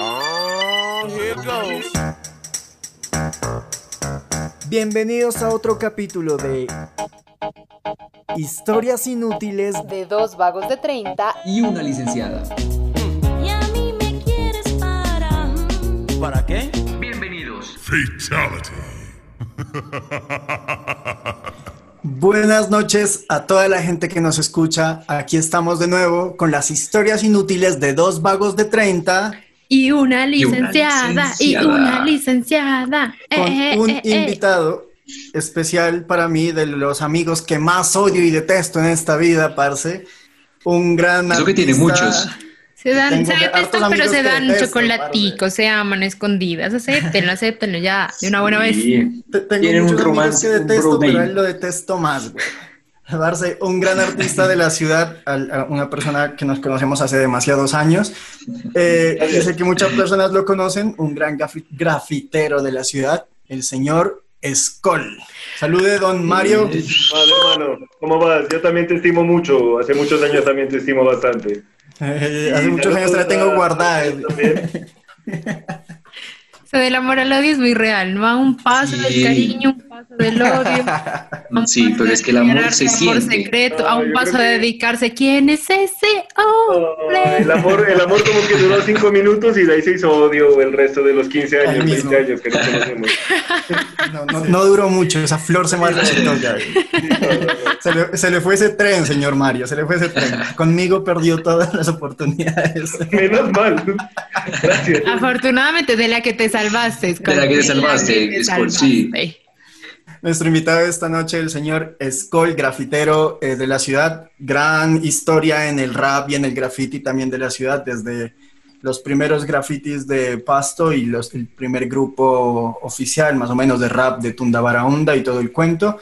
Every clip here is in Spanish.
Oh, here goes. Bienvenidos a otro capítulo de Historias inútiles de dos vagos de 30 y una licenciada. Y a mí me quieres para. ¿Para qué? Bienvenidos. Buenas noches a toda la gente que nos escucha. Aquí estamos de nuevo con las historias inútiles de dos vagos de 30 y una licenciada y una licenciada. con Eh, eh, un eh, eh. invitado especial para mí de los amigos que más odio y detesto en esta vida, parce. Un gran Eso que tiene muchos. Se dan, se detestan, pero se dan detesto, chocolaticos, se aman escondidas. Acéptenlo, acéptenlo ya, de una buena vez. Sí. Te- Tengo Tienen un muchos amigos romance, que un detesto, pero a él lo detesto más, güey. Barce, un gran artista de la ciudad, a una persona que nos conocemos hace demasiados años. Eh, sé que muchas personas lo conocen, un gran grafi- grafitero de la ciudad, el señor Skoll. Salude, don Mario. Vale, hermano, ¿cómo vas? Yo también te estimo mucho. Hace muchos años también te estimo bastante. Eh, hace muchos años te la tengo guardada. También. Eso del amor al odio es muy real, ¿no? A un paso del Sí. cariño, un paso del odio. Sí, pero es que el amor se siente. secreto, a No, un paso de que- dedicarse. ¿Quién es ese Oh, hombre? el, amor, el amor como que duró cinco minutos y de ahí se hizo odio el resto de los 15 Ahí años, mismo. 20 años que nos conocemos. No, no- no duró mucho, esa flor se marchitó ya. Se le, se le fue ese tren, señor Mario, se le fue ese tren. Conmigo perdió todas las oportunidades. Menos mal. Gracias. Afortunadamente de la que te salvaste. De la que te salvaste, sí. Nuestro invitado esta noche, el señor Skoll, grafitero eh, de la ciudad. Gran historia en el rap y en el graffiti también de la ciudad, desde los primeros grafitis de Pasto y el primer grupo oficial, más o menos, de rap de Tundabaraunda y todo el cuento.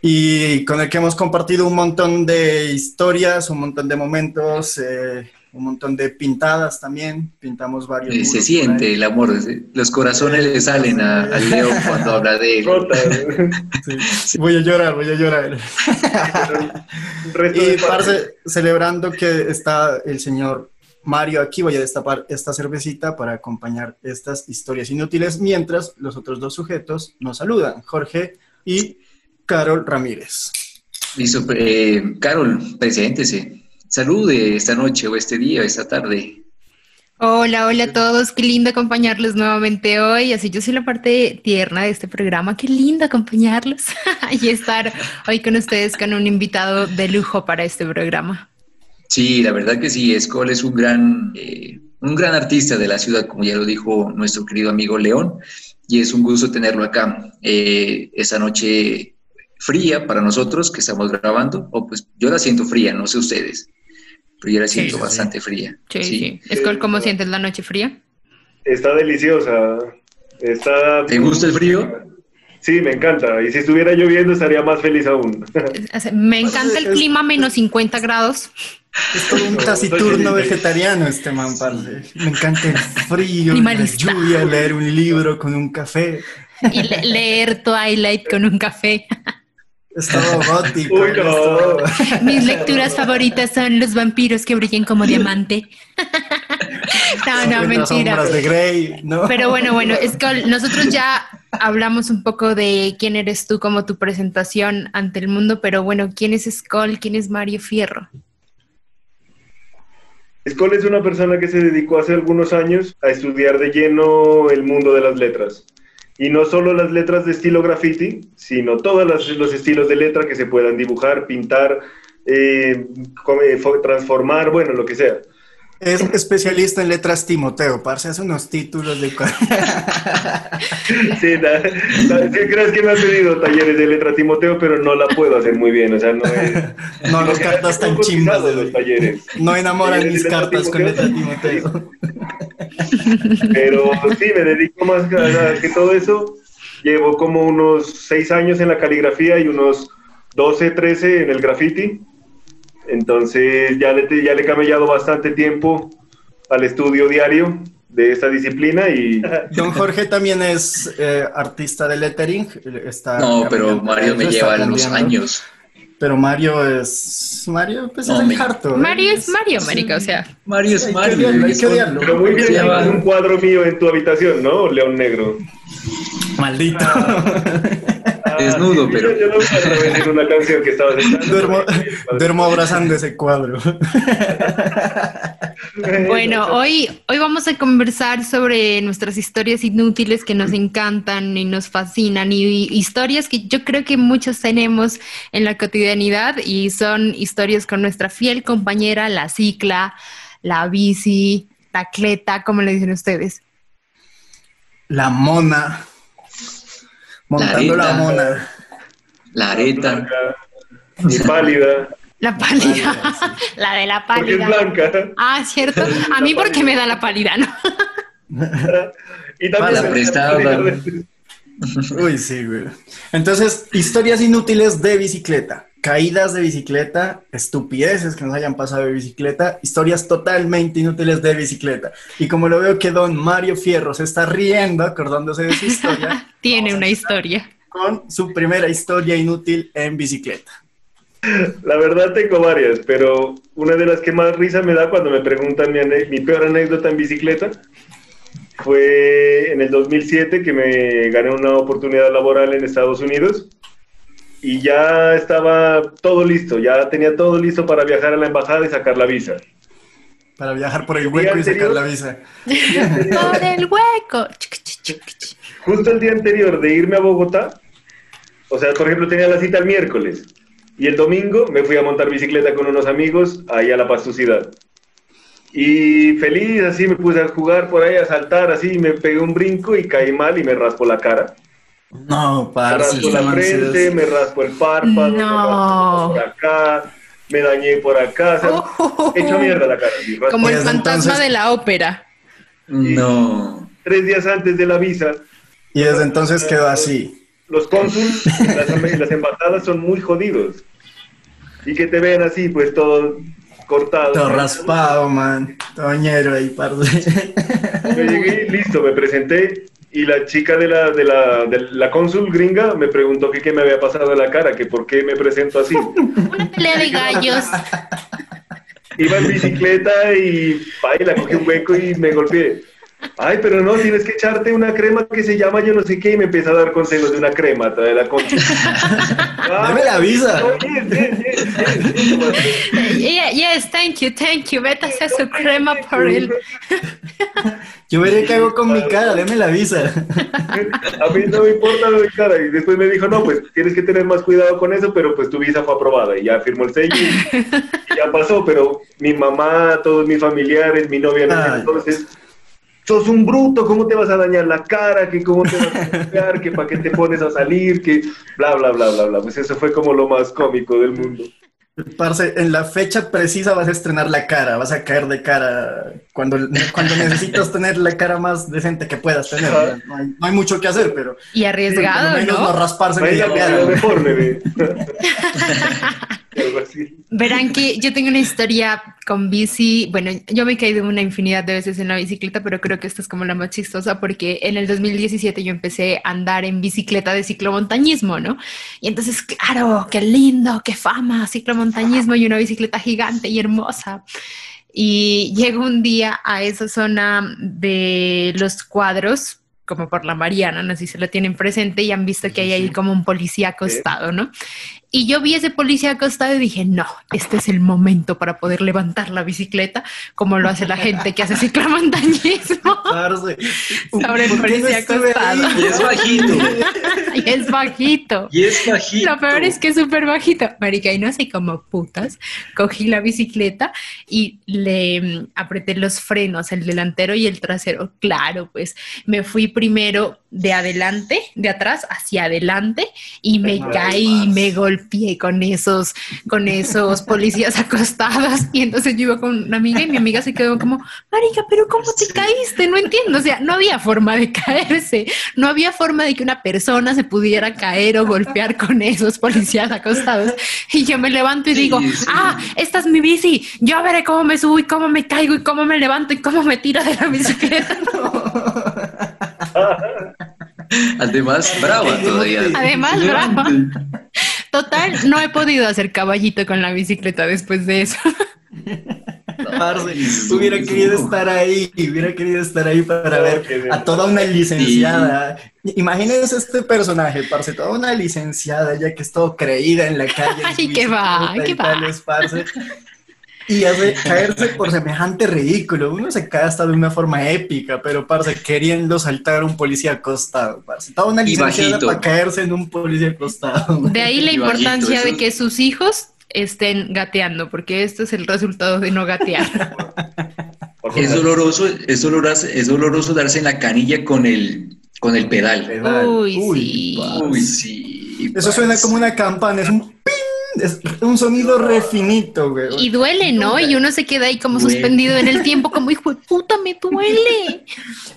Y con el que hemos compartido un montón de historias, un montón de momentos, eh, un montón de pintadas también. Pintamos varios. Eh, muros Se siente el amor. Los corazones le salen a- al león cuando habla de él. Sí. Voy a llorar, voy a llorar. Y parce, celebrando que está el señor Mario aquí, voy a destapar esta cervecita para acompañar estas historias inútiles, mientras los otros dos sujetos nos saludan, Jorge y Carol Ramírez. Listo, eh, Carol, preséntese. Salude esta noche o este día o esta tarde. Hola, hola a todos, qué lindo acompañarlos nuevamente hoy. Así yo soy la parte tierna de este programa, qué lindo acompañarlos y estar hoy con ustedes con un invitado de lujo para este programa. Sí, la verdad que sí, Skoll es un gran, eh, un gran artista de la ciudad, como ya lo dijo nuestro querido amigo León, y es un gusto tenerlo acá. Eh, esa noche fría para nosotros que estamos grabando, o pues yo la siento fría, no sé ustedes, pero yo la Sí, siento sí, bastante fría. Sí, sí. Escol, ¿cómo sientes la noche fría? Está deliciosa. Está... ¿Te gusta el frío? Sí, me encanta. Y si estuviera lloviendo estaría más feliz aún. Me encanta el clima menos 50 grados. Es todo un taciturno vegetariano este man, parce. Me encanta el frío, la lluvia, leer un libro con un café. Y le- leer Twilight con un café. Es todo gótico. Uy, es no. todo- Mis lecturas favoritas son los vampiros que brillan como diamante. No, no, Las mentira. sombras de Grey, ¿no? Pero bueno, bueno, Skull, nosotros ya hablamos un poco de quién eres tú como tu presentación ante el mundo, pero bueno, ¿quién es Skull? ¿Quién es Mario Fierro? Skoll es una persona que se dedicó hace algunos años a estudiar de lleno el mundo de las letras. Y no solo las letras de estilo graffiti, sino todos las- los estilos de letra que se puedan dibujar, pintar, eh, fo- transformar, bueno, lo que sea. Es especialista en letras Timoteo, parce, hace unos títulos de... Sí, sí, crees que me has pedido talleres de letra Timoteo, pero no la puedo hacer muy bien, o sea, no es... No, los cartas tan chimbas complicados los de talleres. No enamoran mis de cartas con letra Timoteo. Pero sí, me dedico más a, que todo eso. Llevo como unos seis años en la caligrafía y unos 12, 13 en el graffiti. Entonces ya le, ya le he camellado bastante tiempo al estudio diario de esta disciplina y Don Jorge también es eh, artista de lettering. Está No, pero Mario me lleva aprendiendo. años. Pero Mario es. Mario, pues No, es el harto. ¿eh? Mario es Mario, marica, o sea. Mario es Mario. hay que odiarlo. Pero muy bien, un cuadro mío en tu habitación, ¿no? León Negro. Maldito. Ah, Desnudo, sí, pero- Yo, vi en una canción que echando. duermo, duermo abrazando ese cuadro. Bueno, hoy, hoy vamos a conversar sobre nuestras historias inútiles que nos encantan y nos fascinan y historias que yo creo que muchos tenemos en la cotidianidad y son historias con nuestra fiel compañera, la cicla, la bici, la cleta, como le dicen ustedes. La mona. Montando la, areta. mona. La areta. Ni pálida. La pálida, la de la Porque es pálida. blanca. Ah, cierto. A mí porque me da la pálida, ¿no? Y también La prestada. Uy, sí, güey. Entonces, historias inútiles de bicicleta. Caídas de bicicleta, estupideces que nos hayan pasado de bicicleta, historias totalmente inútiles de bicicleta. Y como lo veo que don Mario Fierro se está riendo acordándose de su historia, Tiene una historia. con su primera historia inútil en bicicleta. La verdad tengo varias, pero una de las que más risa me da cuando me preguntan mi, mi peor anécdota en bicicleta fue en el 2007 que me gané una oportunidad laboral en Estados Unidos y ya estaba todo listo, ya tenía todo listo para viajar a la embajada y sacar la visa. Para viajar por el hueco y sacar la visa. Por el hueco. Justo el día anterior de irme a Bogotá, o sea, por ejemplo, tenía la cita el miércoles y el domingo me fui a montar bicicleta con unos amigos ahí a La Pastucidad. Y feliz, así me puse a jugar por ahí, a saltar, así, me pegué un brinco y caí mal y me raspo la cara. No, Me parce. raspo la frente, me raspo el párpado, me No. raspo por acá, me dañé por acá, o sea, Oh. hecho mierda la cara. Como el Desde fantasma entonces- de la ópera. No. Tres días antes de la visa, Y desde entonces quedó así. los cónsuls, las, las embajadas son muy jodidos. Y que te ven así, pues todo cortado. Todo raspado, man. Toñero ahí, parce. Yo llegué, listo, me presenté y la chica de la, de la, de la cónsul gringa me preguntó que qué me había pasado en la cara, que por qué me presento así. Una pelea de gallos. Iba en bicicleta y baila, cogí un hueco y me golpeé. Ay, pero no, tienes que echarte una crema que se llama yo no sé qué y me empieza a dar consejos de una crema de la cónsul. Ah, Dame la visa. no, yes, yes, yes, yes, yes. Yeah, yes, thank you, thank you. Vete a hacer su crema por el. Yo veré qué hago con mi cara, deme la visa. A mí no me importa lo de cara. Y después me dijo, no, pues tienes que tener más cuidado con eso, pero pues tu visa fue aprobada. Y ya firmó el sello y, y ya pasó. Pero mi mamá, todos mis familiares, mi novia en ese Ay. entonces, sos un bruto, ¿cómo te vas a dañar la cara? que ¿Cómo te vas a golpear? que ¿Para qué te pones a salir? que Bla, bla, bla, bla, bla. Pues eso fue como lo más cómico del mundo. Parce, en la fecha precisa vas a estrenar la cara, vas a caer de cara cuando, cuando necesitas tener la cara más decente que puedas tener. No hay, no hay mucho que hacer, pero Y arriesgado, menos no, ¿no? rasparse Vaya, media lo cara. mejor, Verán que yo tengo una historia con bici. Bueno, yo me he caído una infinidad de veces en la bicicleta, pero creo que esta es como la más chistosa porque en el 2017 yo empecé a andar en bicicleta de ciclomontañismo, ¿no? Y entonces, claro, qué lindo, qué fama, ciclomontañismo y una bicicleta gigante y hermosa. Y llego un día a esa zona de los cuadros, como por la Mariana, no sé si se lo tienen presente y han visto que hay ahí como un policía acostado, ¿no? Y yo vi ese policía acostado y dije, no, este es el momento para poder levantar la bicicleta, como lo hace la gente que hace ciclomontañismo. Parce, Sobre el ¿por qué no policía acostado. ahí? Es bajito. y es bajito. Y es bajito. Lo peor es que es súper bajito. Marica, y no sé cómo putas. Cogí la bicicleta y le mm, apreté los frenos, el delantero y el trasero. Claro, pues me fui primero de adelante, de atrás hacia adelante y me caí, me golpeé con esos, con esos policías acostados. Y entonces yo iba con una amiga y mi amiga se quedó como, Marica, pero ¿cómo te caíste? No entiendo. O sea, no había forma de caerse. No había forma de que una persona se pudiera caer o golpear con esos policías acostados. Y yo me levanto y Sí, digo, sí. ah, esta es mi bici. Yo veré cómo me subo y cómo me caigo y cómo me levanto y cómo me tiro de la bicicleta. Además, brava todavía. Además, brava. Total, no he podido hacer caballito con la bicicleta después de eso. Parce, Sí, hubiera sí, querido sí. estar ahí, hubiera querido estar ahí para ver a toda una licenciada. Imagínense este personaje, parce, toda una licenciada ya que es todo creída en la calle. Ay, qué va, qué va. tales, parce. Y hace caerse por semejante ridículo. Uno se cae hasta de una forma épica, pero parce, queriendo saltar a un policía acostado, parce. Toda una licenciada para caerse en un policía acostado. De ahí la importancia de que sus hijos estén gateando, porque esto es el resultado de no gatear. Es doloroso, es doloroso, es doloroso darse en la canilla con el, con el pedal. Uy, sí. Uy, sí. Eso suena como una campana, es un ping, es un sonido refinito, güey. Y duele, ¿no? Y uno se queda ahí como Duele. suspendido en el tiempo, como hijo de puta, me duele.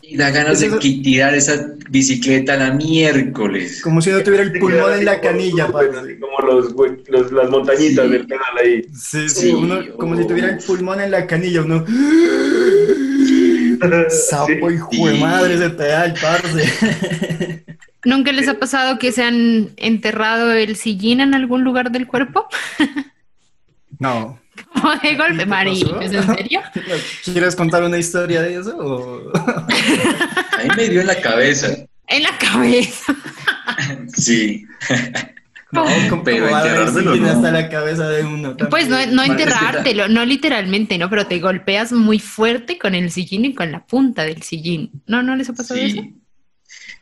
Y da ganas de tirar esa bicicleta a la miércoles. Como si no tuviera el Te pulmón en la como- canilla, Como los, los- las montañitas Sí. del pedal ahí. Sí, sí, Sí, uno, como si tuviera el pulmón en la canilla, uno. Sapo Sí. hijo de Sí. madre ese pedal, parce. ¿Nunca les ha pasado que se han enterrado el sillín en algún lugar del cuerpo? No. Como de golpe, ¿Qué Mari? ¿es en serio? ¿Quieres contar una historia de eso? o- A mí me dio en la cabeza. En la cabeza. Sí. No, ¿cómo, Pero cómo va a haber enterrártelo, sillín no. hasta la cabeza de uno? también? Pues no, no enterrártelo, no literalmente, ¿no? Pero te golpeas muy fuerte con el sillín y con la punta del sillín. ¿No, no les ha pasado eso?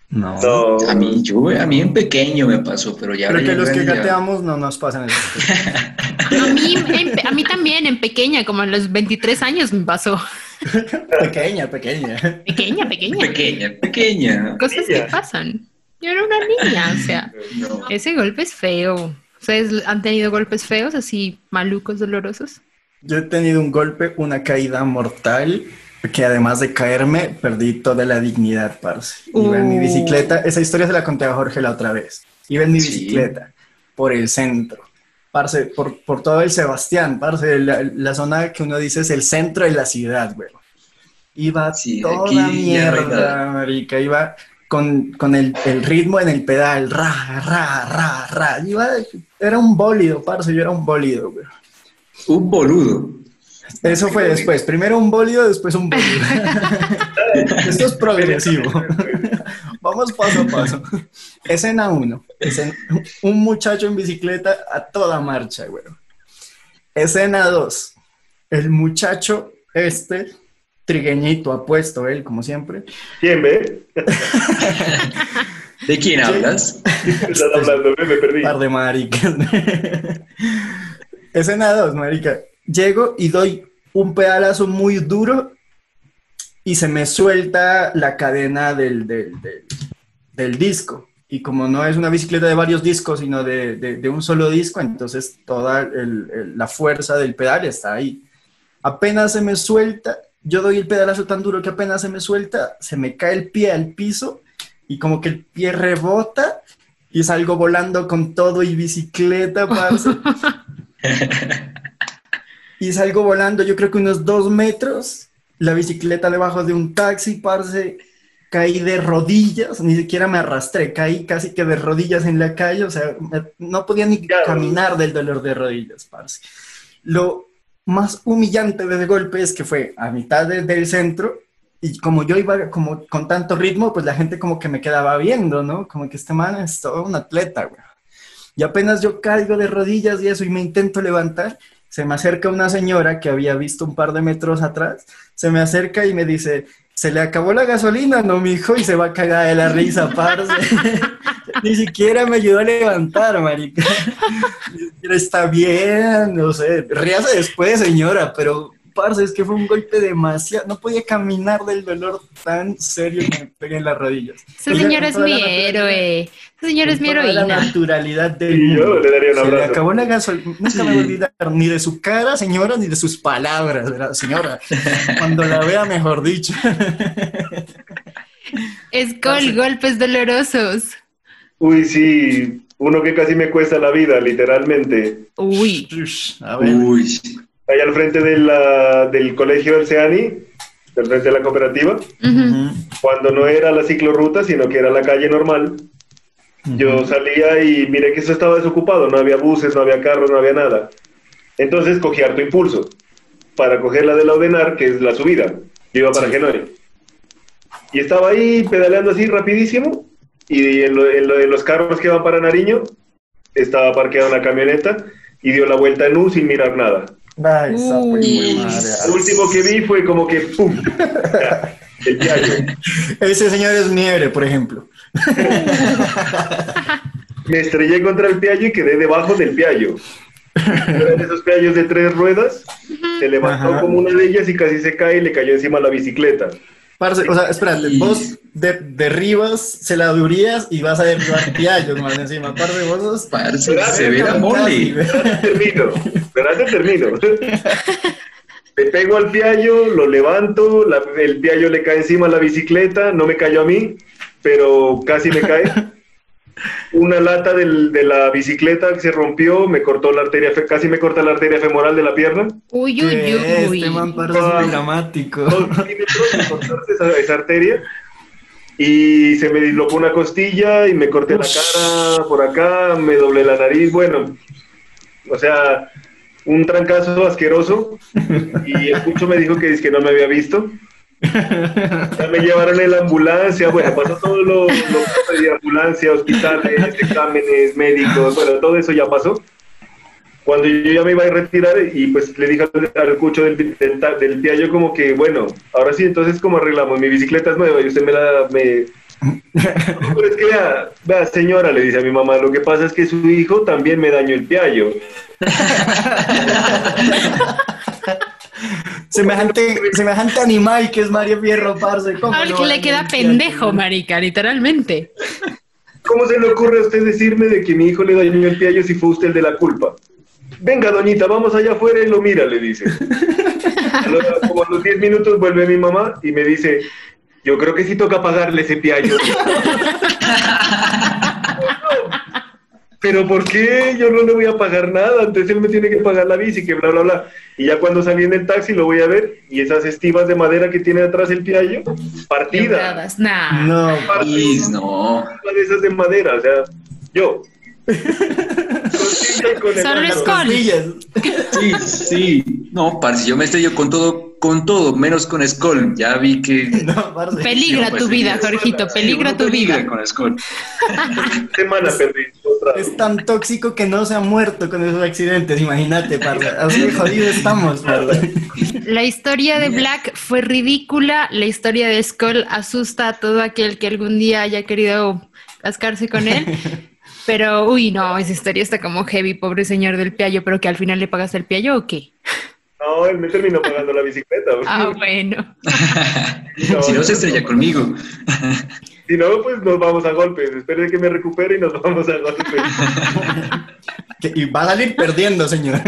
No. No. A mí, yo, a mí en pequeño me pasó, pero ya ahora que ya los que ya- gateamos gateamos no nos pasan eso. A mí, en- a mí también, en pequeña, como a los 23 años me pasó. pequeña, pequeña. Pequeña, pequeña. Pequeña, pequeña. Cosas que Pequeña. pasan. Yo era una niña, o sea, No. ese golpe es feo. ¿Ustedes han tenido golpes feos, así malucos, dolorosos? Yo he tenido un golpe, una caída mortal, que además de caerme, perdí toda la dignidad, parce. Iba en mi Uh. bicicleta, esa historia se la conté a Jorge la otra vez. Iba en mi Sí. bicicleta por el centro, parce, por, por todo el Sebastián, parce, la, la zona que uno dice es el centro de la ciudad, güey. Iba Sí, toda aquí mierda, marica, iba con, con el, el ritmo en el pedal, ra, ra, ra, ra. Iba, era un bólido, parce, yo era un bólido, güey. Un boludo. Eso fue después. Primero un bólido, después un bólido. Esto es progresivo. Vamos paso a paso. Escena 1. Un muchacho en bicicleta a toda marcha, güey. Escena 2. El muchacho este, trigueñito, apuesto él, como siempre. ¿Quién ve? ¿De quién hablas? Estás hablando, me, me perdí. Par de maricas. Escena 2, marica. Llego y doy un pedalazo muy duro y se me suelta la cadena del, del, del- del disco. Y como no es una bicicleta de varios discos, sino de, de- de un solo disco, entonces toda el- el- la fuerza del pedal está ahí. Apenas se me suelta, yo doy el pedalazo tan duro que apenas se me suelta, se me cae el pie al piso y como que el pie rebota y salgo volando con todo y bicicleta, parce. y salgo volando, yo creo que unos dos metros, la bicicleta debajo de un taxi, parce, caí de rodillas, ni siquiera me arrastré, caí casi que de rodillas en la calle, o sea, me- no podía ni Claro. caminar del dolor de rodillas, parce. Lo más humillante de ese golpe es que fue a mitad de- del centro y como yo iba como con tanto ritmo, pues la gente como que me quedaba viendo, ¿no? Como que este man es todo un atleta, güey. Y apenas yo caigo de rodillas y eso y me intento levantar, se me acerca una señora que había visto un par de metros atrás, se me acerca y me dice, se le acabó la gasolina, no, mijo, y se va a cagar de la risa, parce. Ni siquiera me ayudó a levantar, marica. Está bien, no sé, ríase después, señora, pero, parce, es que fue un golpe demasiado, no podía caminar del dolor tan serio que me pegué en las rodillas. Ese O sea, señor es mi héroe. Ese señor es mi toda la heroína. naturalidad del Y yo mundo. le daría un Se le abrazo. acabó la gasolina. Nunca me voy a olvidar ni de su cara, señora, ni de sus palabras, ¿verdad? señora. Cuando la vea, mejor dicho. Es con golpes dolorosos. Uy, sí, uno que casi me cuesta la vida, literalmente. Uy. Ush, A ver. Uy, Ahí al frente de la- del colegio del CEANI, del frente de la cooperativa, Ujú. Ujú. cuando no era la ciclorruta, sino que era la calle normal, Yo salía y miré que eso estaba desocupado, no había buses, no había carros, no había nada. Entonces cogí harto impulso para coger la de la Odenar, que es la subida. Yo iba para Genoe. Y estaba ahí pedaleando así rapidísimo y en, lo- en lo- en los carros que van para Nariño estaba parqueada una camioneta y dio la vuelta en U sin mirar nada. Ay, esa fue Uy. muy madre. Lo último que vi fue como que ¡pum! El. Ese señor es nieve, por ejemplo. Me estrellé contra el Piaggio y quedé debajo del. Eran esos Piaggio de tres ruedas. Se levantó Ajá. como una de ellas y casi se cae y le cayó encima la bicicleta. Parce, o sea, espérate, Y- vos de- derribas celadurías y vas a derribar piallos más encima. Parce, vos sos... Parce, se ve la mole. termino. Espérate, termino. Le pego al piallo, lo levanto, la- el piallo le cae encima a la bicicleta, no me cayó a mí, pero casi me cae. Una lata del- de la bicicleta que se rompió, me cortó la arteria, casi me corta la arteria femoral de la pierna. Uy, ¿Qué uy, uy. Este man parece Ah. muy dramático. Dos milímetros de cortarse esa, esa arteria. Y se me dislocó una costilla y me corté la cara por acá, me doblé la nariz, bueno, o sea, un trancazo asqueroso. Y el cucho me dijo que, es que no me había visto. Ya me llevaron en la ambulancia, bueno, pasó todo lo, lo de ambulancia, hospitales, exámenes, médicos, bueno, todo eso ya pasó. Cuando yo ya me iba a retirar y pues le dije al, al cucho del, del, del piallo como que, bueno, ahora sí, entonces ¿cómo arreglamos? Mi bicicleta es nueva y usted me la... Me... No, pero es que vea, vea, señora, le dice a mi mamá, lo que pasa es que su hijo también me dañó el piallo. Semejante, semejante animal que es Mario Fierro, parce. ¿cómo Al que le a queda pendejo, marica, literalmente. ¿Cómo se le ocurre a usted decirme de que mi hijo le dañó el piallo si fue usted el de la culpa? Venga, doñita, vamos allá afuera y lo mira, le dice. A lo- Como a los 10 minutos vuelve mi mamá y me dice, yo creo que sí toca pagarle ese piallo. Pero ¿por qué? Yo no le voy a pagar nada, entonces él me tiene que pagar la bici, que bla, bla, bla. Y ya cuando salí en el taxi lo voy a ver y esas estivas de madera que tiene atrás el piallo, partida. Nah. No, Is, no. Una de esas de madera, o sea, yo. Con el Solo hombro. es con- costillas. Sí, sí. No, parce, yo me estrello con todo, con todo, menos con Skull. Ya vi que. No, parce. Peligra pues, tu vida, Jorgito, peligra tu peligra vida. con Skull. semana perdí. Es tan tóxico que no se ha muerto con esos accidentes, imagínate, parce. Así de jodidos estamos. La historia de Black fue ridícula. La historia de Skull asusta a todo aquel que algún día haya querido cascarse con él. Pero, uy, no, esa historia está como heavy, pobre señor del piallo, pero que al final le pagaste el piallo o qué? No, él me terminó pagando la bicicleta. Ah, bueno. No, si no, no, se estrella no. conmigo. Si no, pues nos vamos a golpes. Espere que me recupere y nos vamos a golpes. Y va a salir perdiendo, señor.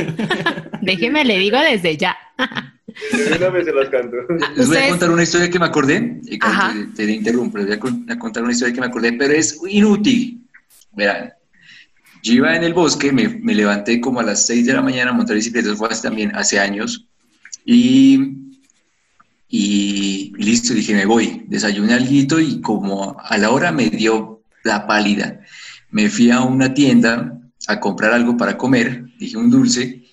Déjeme, le digo desde ya. Una vez se las canto. Les voy a contar una historia que me acordé. y. Te, te interrumpo, les voy a con- a contar una historia que me acordé, pero es inútil. Verán, yo iba en el bosque, me, me levanté como a las 6 de la mañana a montar bicicleta, fue hace también hace años, y, y listo, dije, me voy. Desayuné alguito y como a la hora me dio la pálida. Me fui a una tienda a comprar algo para comer, dije un dulce,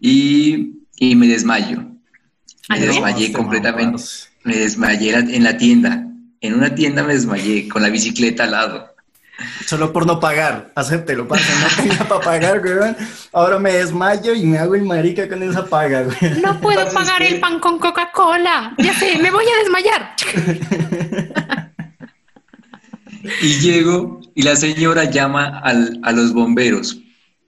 y, y me desmayo. Me ¿Ah, no? desmayé completamente. Me desmayé en la tienda. En una tienda me desmayé con la bicicleta al lado. Solo por no pagar. Acéptelo, parce. No tenía para pagar, weón. Ahora me desmayo y me hago el marica con esa paga, weón. No puedo Entonces, pagar el pan con Coca-Cola. Ya sé, me voy a desmayar. Y llego y la señora llama al- a los bomberos.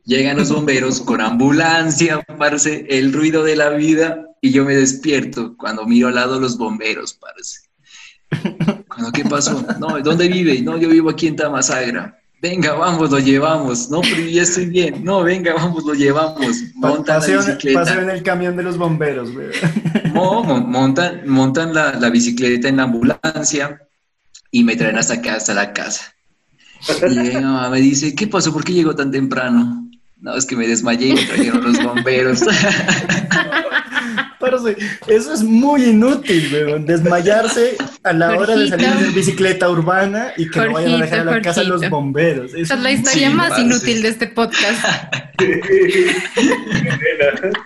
Llegan los bomberos con ambulancia, parce, el ruido de la vida y yo me despierto cuando miro al lado los bomberos, parce. Cuando, ¿qué pasó? No, ¿dónde vive? No, yo vivo aquí en Tamasagra. Venga, vamos, lo llevamos. No, pero ya estoy bien. No, venga, vamos, lo llevamos. Montan la bicicleta. paseo en el camión de los bomberos. No, mon- montan, montan la, la bicicleta en la ambulancia y me traen hasta acá, hasta la casa. Y mi mamá me dice, ¿qué pasó? ¿Por qué llegó tan temprano? No, es que me desmayé y me trajeron los bomberos. Parce, eso es muy inútil, weón. Desmayarse a la hora de salir Jorgito. hacer bicicleta urbana y que no vayan a dejar a la Jorgito, casa los Jorgito. bomberos. Esa es la historia Sí, más parce. inútil de este podcast.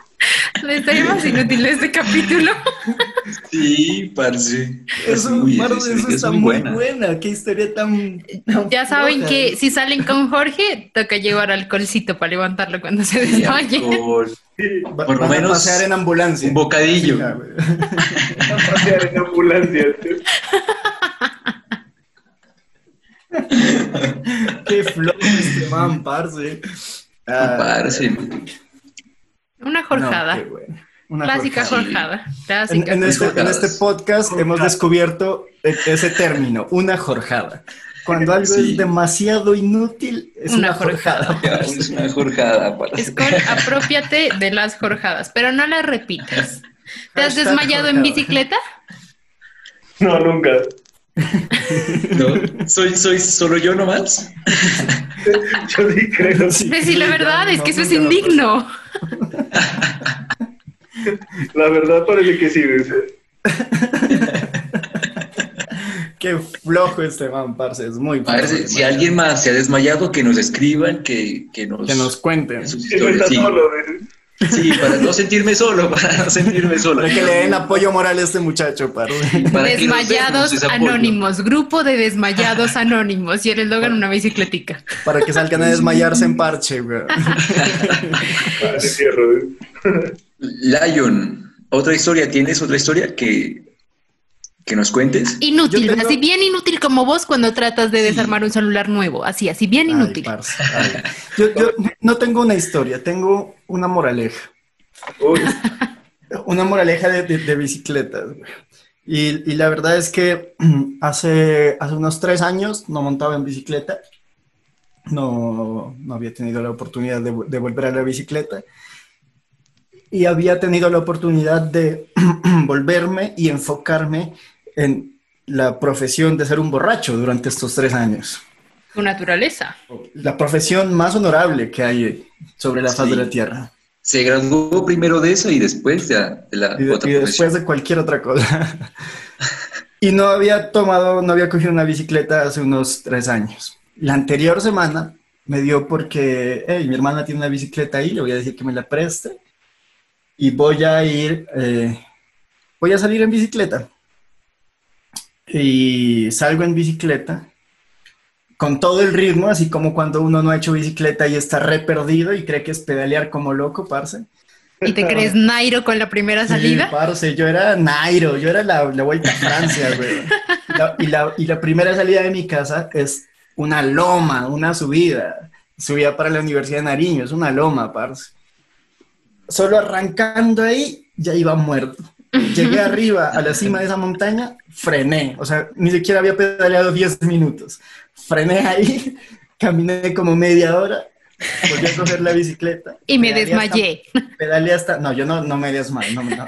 La historia más inútil de este capítulo. Sí, parce. Es Eso, muy, es- eso es está muy buena. buena. Qué historia tan. tan Ya saben floja. que si salen con Jorge, toca llevar alcoholcito para levantarlo cuando se desmaye. por lo menos pasear en ambulancia. un bocadillo. Pasear en ambulancia. Qué flojo este man, parce. Ah, Parce. Una no, jorjada. qué bueno. Una Clásica jorjada. jorjada. En, este, en este podcast hemos descubierto e- ese término, una jorjada. Cuando algo Sí. es demasiado inútil, es Una una, jorjada. Ya, Es una jorjada. Escol, apropiate de las jorjadas, pero no las repitas. ¿Te has desmayado en jorjada. bicicleta? No, nunca. ¿No? ¿Soy, ¿Soy solo yo nomás? Yo sí creo. Sí, sí, la verdad es no, que eso es indigno. La verdad parece que sí. ¿ves? Qué flojo este man, parce, es muy flojo. Si alguien más se ha desmayado, que nos escriban, que, que nos, Que nos cuenten. sus Que no historias. Sí, solo. ¿ves? sí, para no sentirme solo, para no sentirme solo. Para que le den apoyo moral a este muchacho, parce. Para Desmayados anónimos, grupo de desmayados anónimos. Y el eslogan una bicicletica. Para que salgan a desmayarse en parche, güey. Lion, ¿otra historia tienes? ¿Otra historia que, que nos cuentes? Inútil, tengo- así bien inútil como vos cuando tratas de desarmar un celular nuevo. Así, así bien Ay, inútil. parce, ay. Yo, yo no tengo una historia, tengo una moraleja. Uy, Una moraleja de, de- de bicicletas. Y, y la verdad es que hace, hace unos tres años no montaba en bicicleta. No, no había tenido la oportunidad de, de volver a la bicicleta. Y había tenido la oportunidad de volverme y enfocarme en la profesión de ser un borracho durante estos tres años. Tu naturaleza. La profesión más honorable que hay sobre la faz Sí. de la tierra. Se graduó primero de eso y después de, de la y, de- otra y después profesión. de cualquier otra cosa. y no había tomado, no había cogido una bicicleta hace unos tres años. La anterior semana me dio porque, hey, mi hermana tiene una bicicleta ahí, le voy a decir que me la preste y voy a ir, eh, voy a salir en bicicleta. Y salgo en bicicleta con todo el ritmo, así como cuando uno no ha hecho bicicleta y está re perdido y cree que es pedalear como loco, parce. ¿Y te crees Nairo con la primera salida? Sí, parce, yo era Nairo, yo era la, la vuelta a Francia, güey. La- y, la, y la primera salida de mi casa es una loma, una subida. Subida para la Universidad de Nariño, es una loma, parce. Solo arrancando ahí, ya iba muerto. Llegué arriba a la cima de esa montaña, frené. O sea, ni siquiera había pedaleado 10 minutos. Frené ahí, caminé como media hora, volví a coger la bicicleta. Y me pedaleé hasta- desmayé. Pedaleé hasta. No, yo no, no me desmayo. No, no,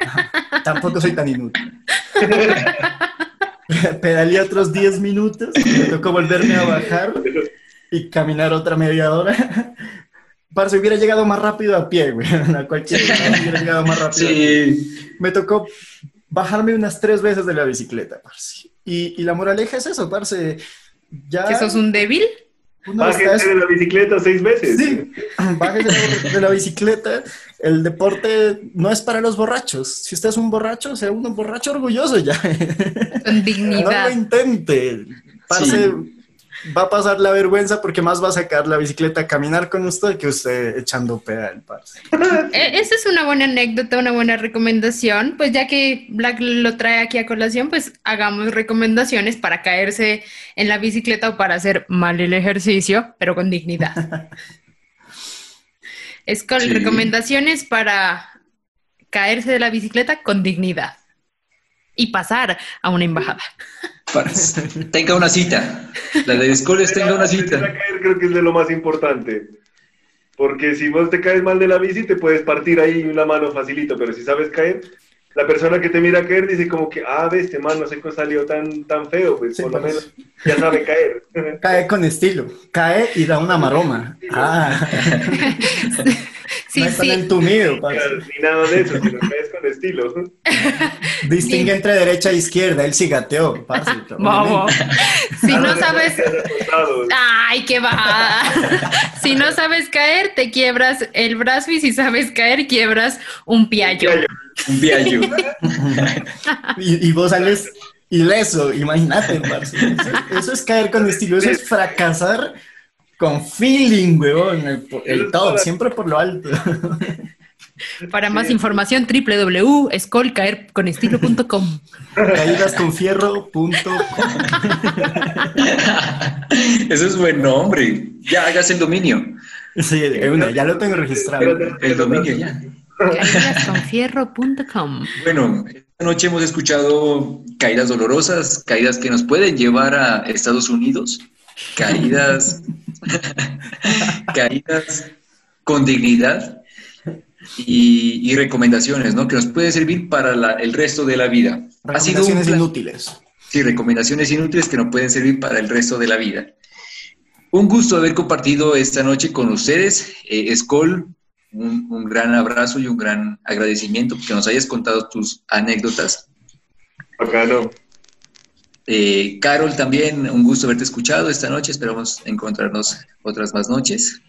tampoco soy tan inútil. Pedaleé otros 10 minutos. Me tocó volverme a bajar y caminar otra media hora. Parce, hubiera llegado más rápido a pie, güey. A cualquier lado hubiera llegado más rápido. a pie. Sí, Me tocó bajarme unas tres veces de la bicicleta, parce. Y, y la moraleja es eso, parce. Ya ¿Que sos un débil? Bájese de la bicicleta seis veces. Sí, bájese de- la bicicleta. El deporte no es para los borrachos. Si usted es un borracho, sea un borracho orgulloso ya. Con No lo dignidad. intente. Parce, Sí. Va a pasar la vergüenza porque más va a sacar la bicicleta a caminar con usted que usted echando pedal, parce. Eh, Esa es una buena anécdota, una buena recomendación. Pues ya que Black lo trae aquí a colación, pues hagamos recomendaciones para caerse en la bicicleta o para hacer mal el ejercicio, pero con dignidad. Es con Sí. recomendaciones para caerse de la bicicleta con dignidad y pasar a una embajada. Tenga una cita. La de Escoles tenga una cita. caer creo que es de lo más importante. Porque si vos te caes mal de la bici, te puedes partir ahí una mano facilito, pero si sabes caer, la persona que te mira caer dice como que, ah, ve, este man no sé cómo salió tan, tan feo, pues Sí, por lo pues. menos ya sabe caer. Cae con estilo. Cae y da una maroma. Ah, Sí, no están sí. entumido, parce. Ni nada de eso, sino que es con estilo. Distingue entre derecha e izquierda, él cigateó. Vamos. Si no sabes. Ay, qué va. Si no sabes caer, te quiebras el brazo y si sabes caer, quiebras un piallo. Un viaje. Y, y vos sales ileso, imagínate, parce. Eso, eso es caer con estilo, eso es fracasar con feeling, huevón. El, el top, siempre por lo alto. Para más información, www.escolcaerconestilo.com. Caídasconfierro.com. Eso es buen nombre. Ya hagas el dominio. Sí, una, ya lo tengo registrado. El dominio ya. Caídasconfierro.com. Bueno, esta noche hemos escuchado caídas dolorosas, caídas que nos pueden llevar a Estados Unidos, caídas, caídas con dignidad y, y recomendaciones, ¿no? Que nos puede servir para la- el resto de la vida. Ha sido un Recomendaciones inútiles. Sí, recomendaciones inútiles que nos pueden servir para el resto de la vida. Un gusto haber compartido esta noche con ustedes. Eh, Escol, un, un gran abrazo y un gran agradecimiento porque nos hayas contado tus anécdotas. Bacano. Eh, Carol, también un gusto haberte escuchado esta noche. Esperamos encontrarnos otras más noches.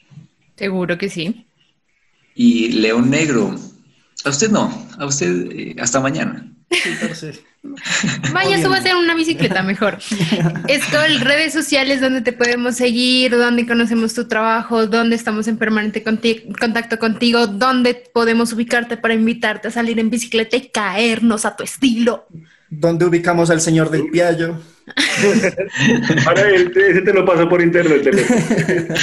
Seguro que sí. Y León Negro, a usted no, a usted eh, hasta mañana. Vaya, súbase en una bicicleta mejor. Esto, redes sociales donde te podemos seguir, donde conocemos tu trabajo, donde estamos en permanente conti- contacto contigo, donde podemos ubicarte para invitarte a salir en bicicleta y caernos a tu estilo. ¿Dónde ubicamos al señor del Piallo? Ahora ese te lo paso por internet.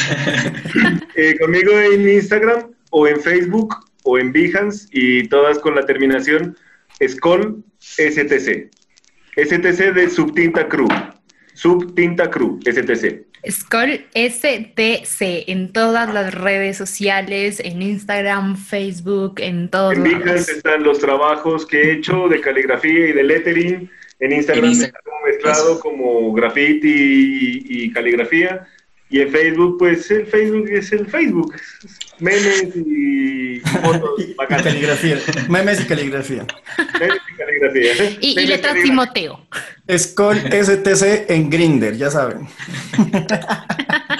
Eh, conmigo en Instagram o en Facebook o en Behance y todas con la terminación Skol STC. STC de Subtinta Crew. Subtinta Crew, STC. Skull STC en todas las redes sociales, en Instagram, Facebook, en todos En lados. Behance están los trabajos que he hecho de caligrafía y de lettering. En Instagram En está Instagram. como mezclado Eso. como graffiti y, y caligrafía. Y en Facebook, pues el Facebook es el Facebook. Memes y fotos bacanas. caligrafía. Memes y caligrafía. Memes y caligrafía. Y, y letras caligrafía. Timoteo. Skull STC en Grinder, ya saben.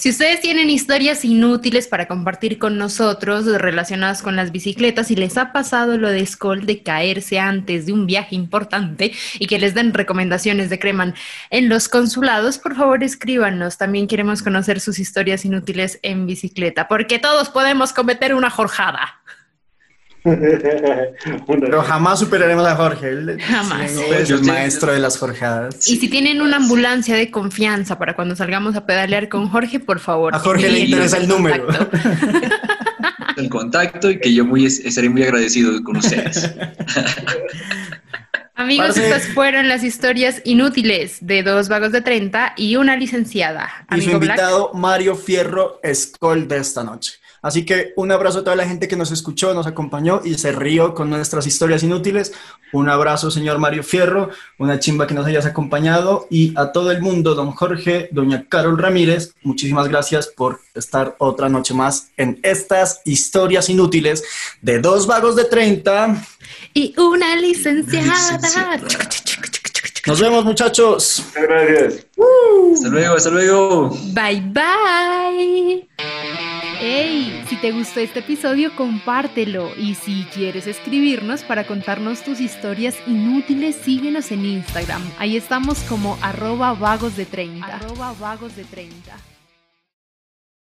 Si ustedes tienen historias inútiles para compartir con nosotros relacionadas con las bicicletas y les ha pasado lo de Skoll de caerse antes de un viaje importante y que les den recomendaciones de Creman en los consulados, por favor escríbanos. También queremos conocer sus historias inútiles en bicicleta, porque todos podemos cometer una jorjada. Pero jamás superaremos a Jorge. Él Jamás. sí, es el maestro de las jorjadas. Y si tienen una ambulancia de confianza para cuando salgamos a pedalear con Jorge, por favor. A Jorge le interesa el número. El contacto y que yo muy, estaré muy agradecido con ustedes. Amigos, Parce- estas fueron las historias inútiles de dos vagos de 30 y una licenciada. Y su Black, invitado Mario Fierro Skoll de esta noche. Así que un abrazo a toda la gente que nos escuchó, nos acompañó y se rió con nuestras historias inútiles. Un abrazo, señor Mario Fierro, una chimba que nos hayas acompañado y a todo el mundo, don Jorge, doña Carol Ramírez, muchísimas gracias por estar otra noche más en estas historias inútiles de dos vagos de 30. Y una licenciada. Licenciada. Nos vemos, muchachos. Muchas gracias. Hasta luego, hasta luego. Bye bye. Hey, si te gustó este episodio, compártelo. Y si quieres escribirnos para contarnos tus historias inútiles, síguenos en Instagram. Ahí estamos como arroba vagos de 30. Arroba vagos de 30.